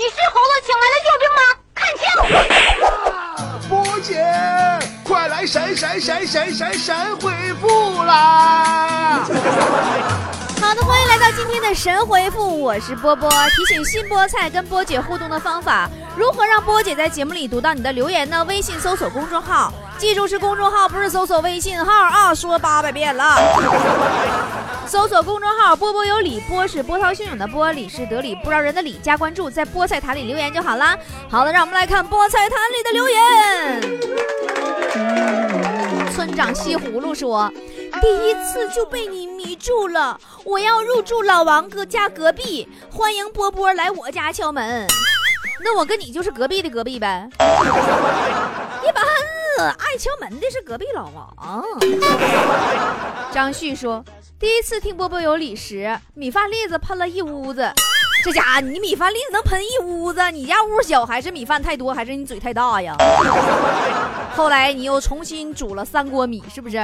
你是猴子请来的救兵吗？看清！波姐，快来闪闪闪闪闪闪回复啦！好的，欢迎来到今天的神回复，我是波波。提醒新菠菜跟波姐互动的方法，如何让波姐在节目里读到你的留言呢？微信搜索公众号，记住是公众号，不是搜索微信号啊！说八百遍了。搜索公众号“波波有理”，波是波涛汹涌的波，理是得理不饶人的理，加关注，在菠菜坛里留言就好啦。好的，让我们来看菠菜坛里的留言。村长西葫芦说：“第一次就被你迷住了，我要入住老王哥家隔壁，欢迎波波来我家敲门。那我跟你就是隔壁的隔壁呗。一般爱敲门的是隔壁老王。”张旭说。第一次听波波有理时，米饭粒子喷了一屋子。这家伙，你米饭粒子能喷一屋子？你家屋小还是米饭太多，还是你嘴太大呀？后来你又重新煮了三锅米，是不是？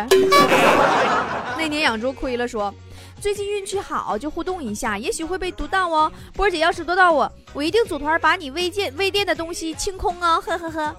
那年养猪亏了，说最近运气好，就互动一下，也许会被读到哦。波儿姐要是读到我，我一定组团把你微店微店的东西清空啊！呵呵呵，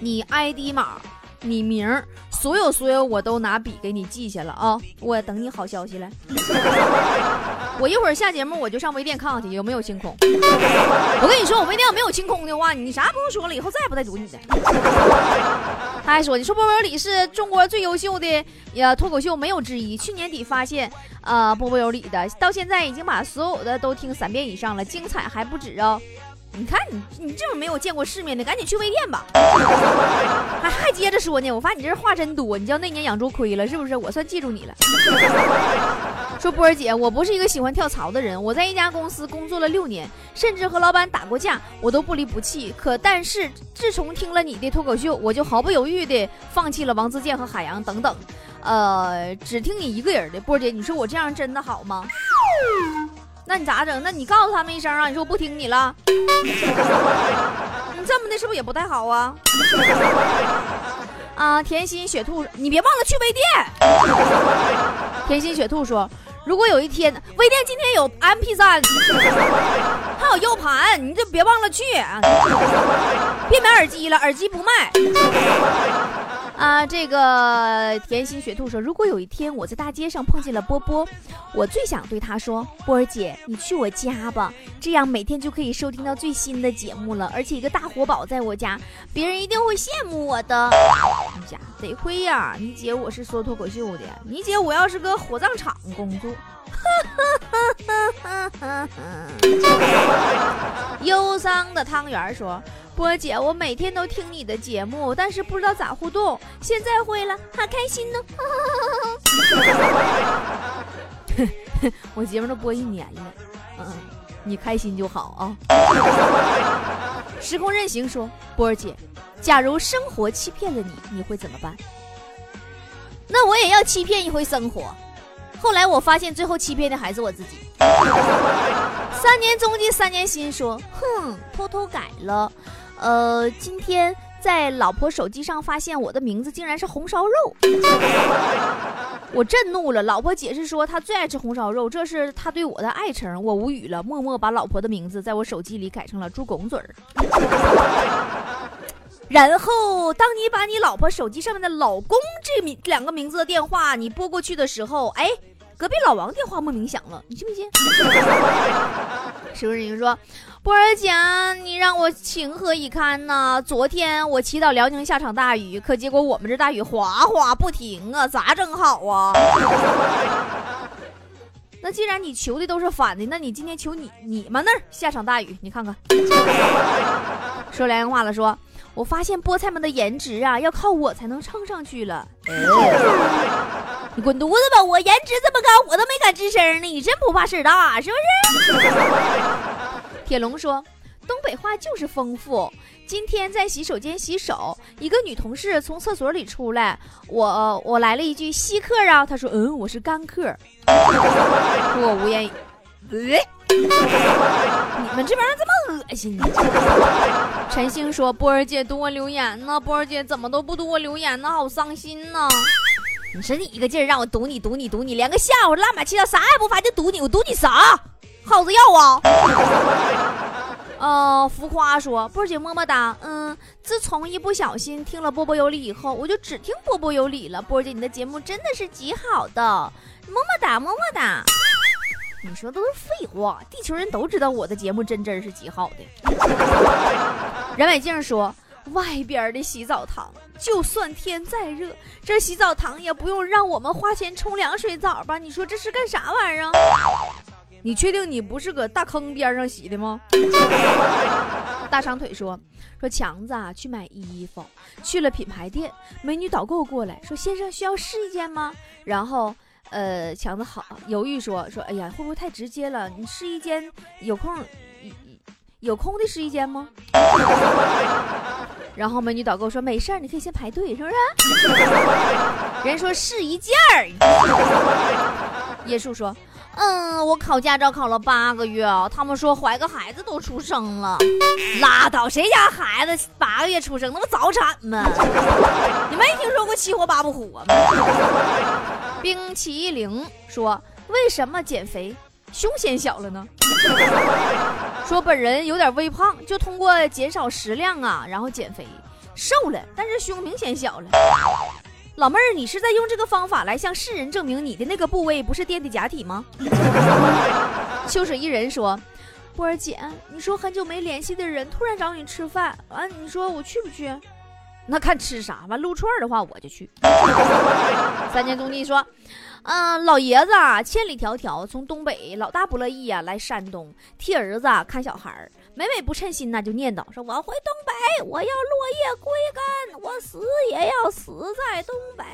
你 ID 码。你名儿，所有所有我都拿笔给你记下了啊！我等你好消息了。我一会儿下节目我就上微店看看去有没有清空。我跟你说，我微店要没有清空的话，你啥不用说了，以后再也不带堵你的。他还说，你说波波有理是中国最优秀的呀脱口秀没有之一。去年底发现，呃，波波有理的，到现在已经把所有的都听三遍以上了，精彩还不止哦。你看你，你这么没有见过世面的，赶紧去微店吧。还还接着说呢，我发现你这话真多。你叫那年养猪亏了是不是？我算记住你了。说波儿姐，我不是一个喜欢跳槽的人。我在一家公司工作了六年，甚至和老板打过架，我都不离不弃。可但是自从听了你的脱口秀，我就毫不犹豫的放弃了王自健和海洋等等，呃，只听你一个人的。波儿姐，你说我这样真的好吗？那你咋整？那你告诉他们一声啊！你说我不听你了，你这么的是不是也不太好啊？啊，甜心雪兔，你别忘了去微店。甜心雪兔说，如果有一天微店今天有 MP 三，还有 U 盘，你就别忘了去。别买耳机了，耳机不卖。啊，这个甜心雪兔说，如果有一天我在大街上碰见了波波，我最想对他说：“波儿姐，你去我家吧，这样每天就可以收听到最新的节目了，而且一个大活宝在我家，别人一定会羡慕我的。”你家得亏呀，你姐我是说脱口秀的，你姐我要是搁火葬场工作。忧伤的汤圆说。波姐，我每天都听你的节目，但是不知道咋互动。现在会了，好开心呢！我节目都播一年了，嗯，你开心就好啊。时空任行说，波儿姐，假如生活欺骗了你，你会怎么办？那我也要欺骗一回生活。后来我发现，最后欺骗的还是我自己。三年踪迹三年心说，哼，偷偷改了。呃，今天在老婆手机上发现我的名字竟然是红烧肉，我震怒了。老婆解释说她最爱吃红烧肉，这是她对我的爱称。我无语了，默默把老婆的名字在我手机里改成了猪拱嘴儿。然后，当你把你老婆手机上面的“老公”这名两个名字的电话你拨过去的时候，哎，隔壁老王电话莫名响了，你信不信？是不是你说？波儿姐，你让我情何以堪呐！昨天我祈祷辽宁下场大雨，可结果我们这大雨哗哗不停啊，咋整好啊？那既然你求的都是反的，那你今天求你你们那儿下场大雨，你看看。说良心话了，说我发现菠菜们的颜值啊，要靠我才能蹭上去了。你滚犊子吧！我颜值这么高，我都没敢吱声呢。你真不怕事大，是不是？铁龙说：“东北话就是丰富。今天在洗手间洗手，一个女同事从厕所里出来，我我来了一句稀客啊，她说嗯，我是干客。我无言。呃，你们这帮人这么恶心呢？陈星说：波儿姐读我留言呢，波儿姐怎么都不读我留言呢？好伤心呢。你说你一个劲儿让我堵你堵你堵你，连个笑话乱码七糟啥也不发就堵你，我堵你啥？耗子药啊！后 浮夸说：“波儿姐么么哒。”嗯，自从一不小心听了波波有理以后，我就只听波波有理了。波儿姐，你的节目真的是极好的，么么哒，么么哒。你说都是废话，地球人都知道我的节目真真是极好的。任伟静说：“外边的洗澡堂，就算天再热，这洗澡堂也不用让我们花钱冲凉水澡吧？你说这是干啥玩意儿？”你确定你不是搁大坑边上洗的吗？大长腿说：“说强子啊，去买衣服，去了品牌店，美女导购过来说：先生需要试一件吗？然后，呃，强子好犹豫说：说哎呀，会不会太直接了？你试衣间，有空有空的试衣间吗？然后美女导购说：没事儿，你可以先排队，是不是？人说试一件儿。叶树说。”嗯，我考驾照考了八个月，他们说怀个孩子都出生了，拉倒，谁家孩子八个月出生，那不早产吗？你没听说过七活八不活吗？冰淇淋说，为什么减肥胸显小了呢？说本人有点微胖，就通过减少食量啊，然后减肥瘦了，但是胸明显小了。老妹儿，你是在用这个方法来向世人证明你的那个部位不是垫的假体吗？秋水一人说：“波儿姐，你说很久没联系的人突然找你吃饭，完你说我去不去？那看吃啥吧。撸串的话我就去。”三年中地说。嗯，老爷子啊，千里迢迢从东北，老大不乐意啊，来山东替儿子看小孩儿，每每不称心呐，就念叨说：“我回东北，我要落叶归根，我死也要死在东北。”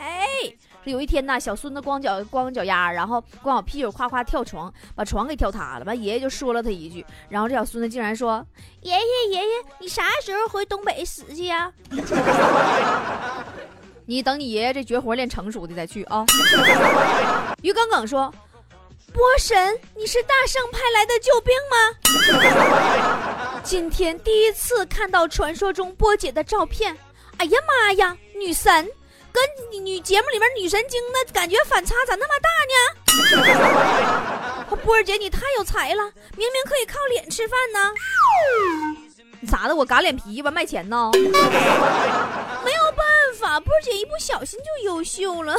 这有一天呐，小孙子光脚光脚丫，然后光脚屁股夸夸跳床，把床给跳塌了。完，爷爷就说了他一句，然后这小孙子竟然说：“爷爷爷爷，你啥时候回东北死去呀？” 你等你爷爷这绝活练成熟的再去啊！于耿耿说：“波神，你是大圣派来的救兵吗？今天第一次看到传说中波姐的照片，哎呀妈呀，女神，跟女节目里面女神经的感觉反差咋那么大呢？波儿姐你太有才了，明明可以靠脸吃饭呢，咋的？我嘎脸皮吧卖钱呢？没有办。”法波姐一不小心就优秀了。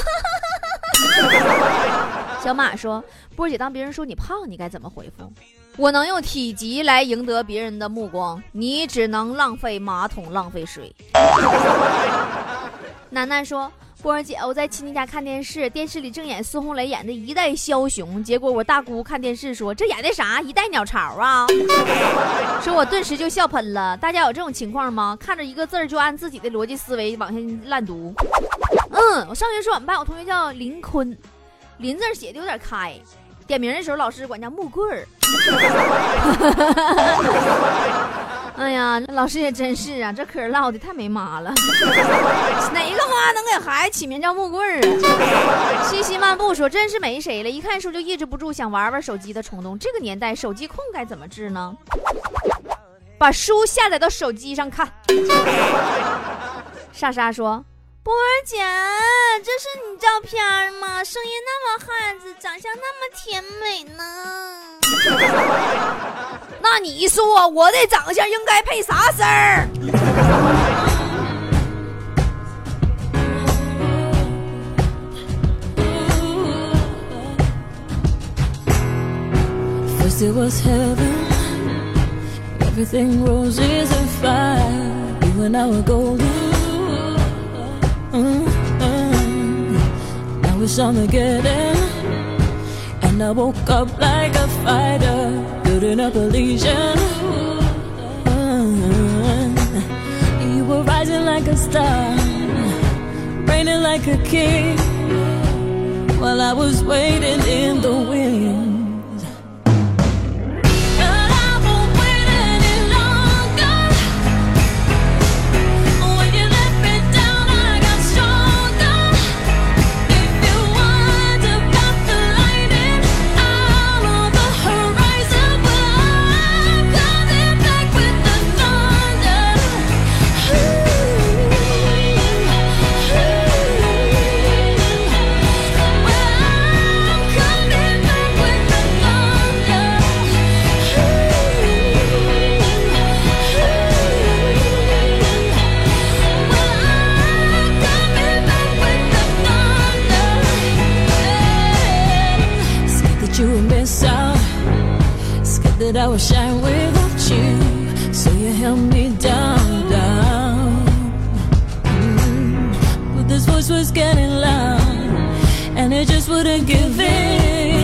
小马说：“波姐，当别人说你胖，你该怎么回复？我能用体积来赢得别人的目光，你只能浪费马桶，浪费水。”楠楠说。波儿姐，我在亲戚家看电视，电视里正演孙红雷演的一代枭雄，结果我大姑看电视说这演的啥？一代鸟巢啊！说我顿时就笑喷了。大家有这种情况吗？看着一个字儿就按自己的逻辑思维往下烂读。嗯，我上学时候我们班有同学叫林坤，林字写的有点开，点名的时候老师管叫木棍儿。哎呀，老师也真是啊，这嗑唠的太没妈了。哪个妈能给孩子起名叫木棍儿啊？西西漫步说：“真是没谁了，一看书就抑制不住想玩玩手机的冲动。这个年代，手机控该怎么治呢？把书下载到手机上看。”莎莎说：“波儿姐，这是你照片吗？声音那么汉子，长相那么甜美呢？” 那你说我的长相应该配啥声儿？First it was heaven, everything roses and fire. You and I were golden. Mm -hmm. Now it's Armageddon, and I woke up like a fighter building up a legion. You were rising like a star, reigning like a king, while I was waiting in the wind. so scared that I was shine without you. So you held me down, down. Mm. But this voice was getting loud, and it just wouldn't give in.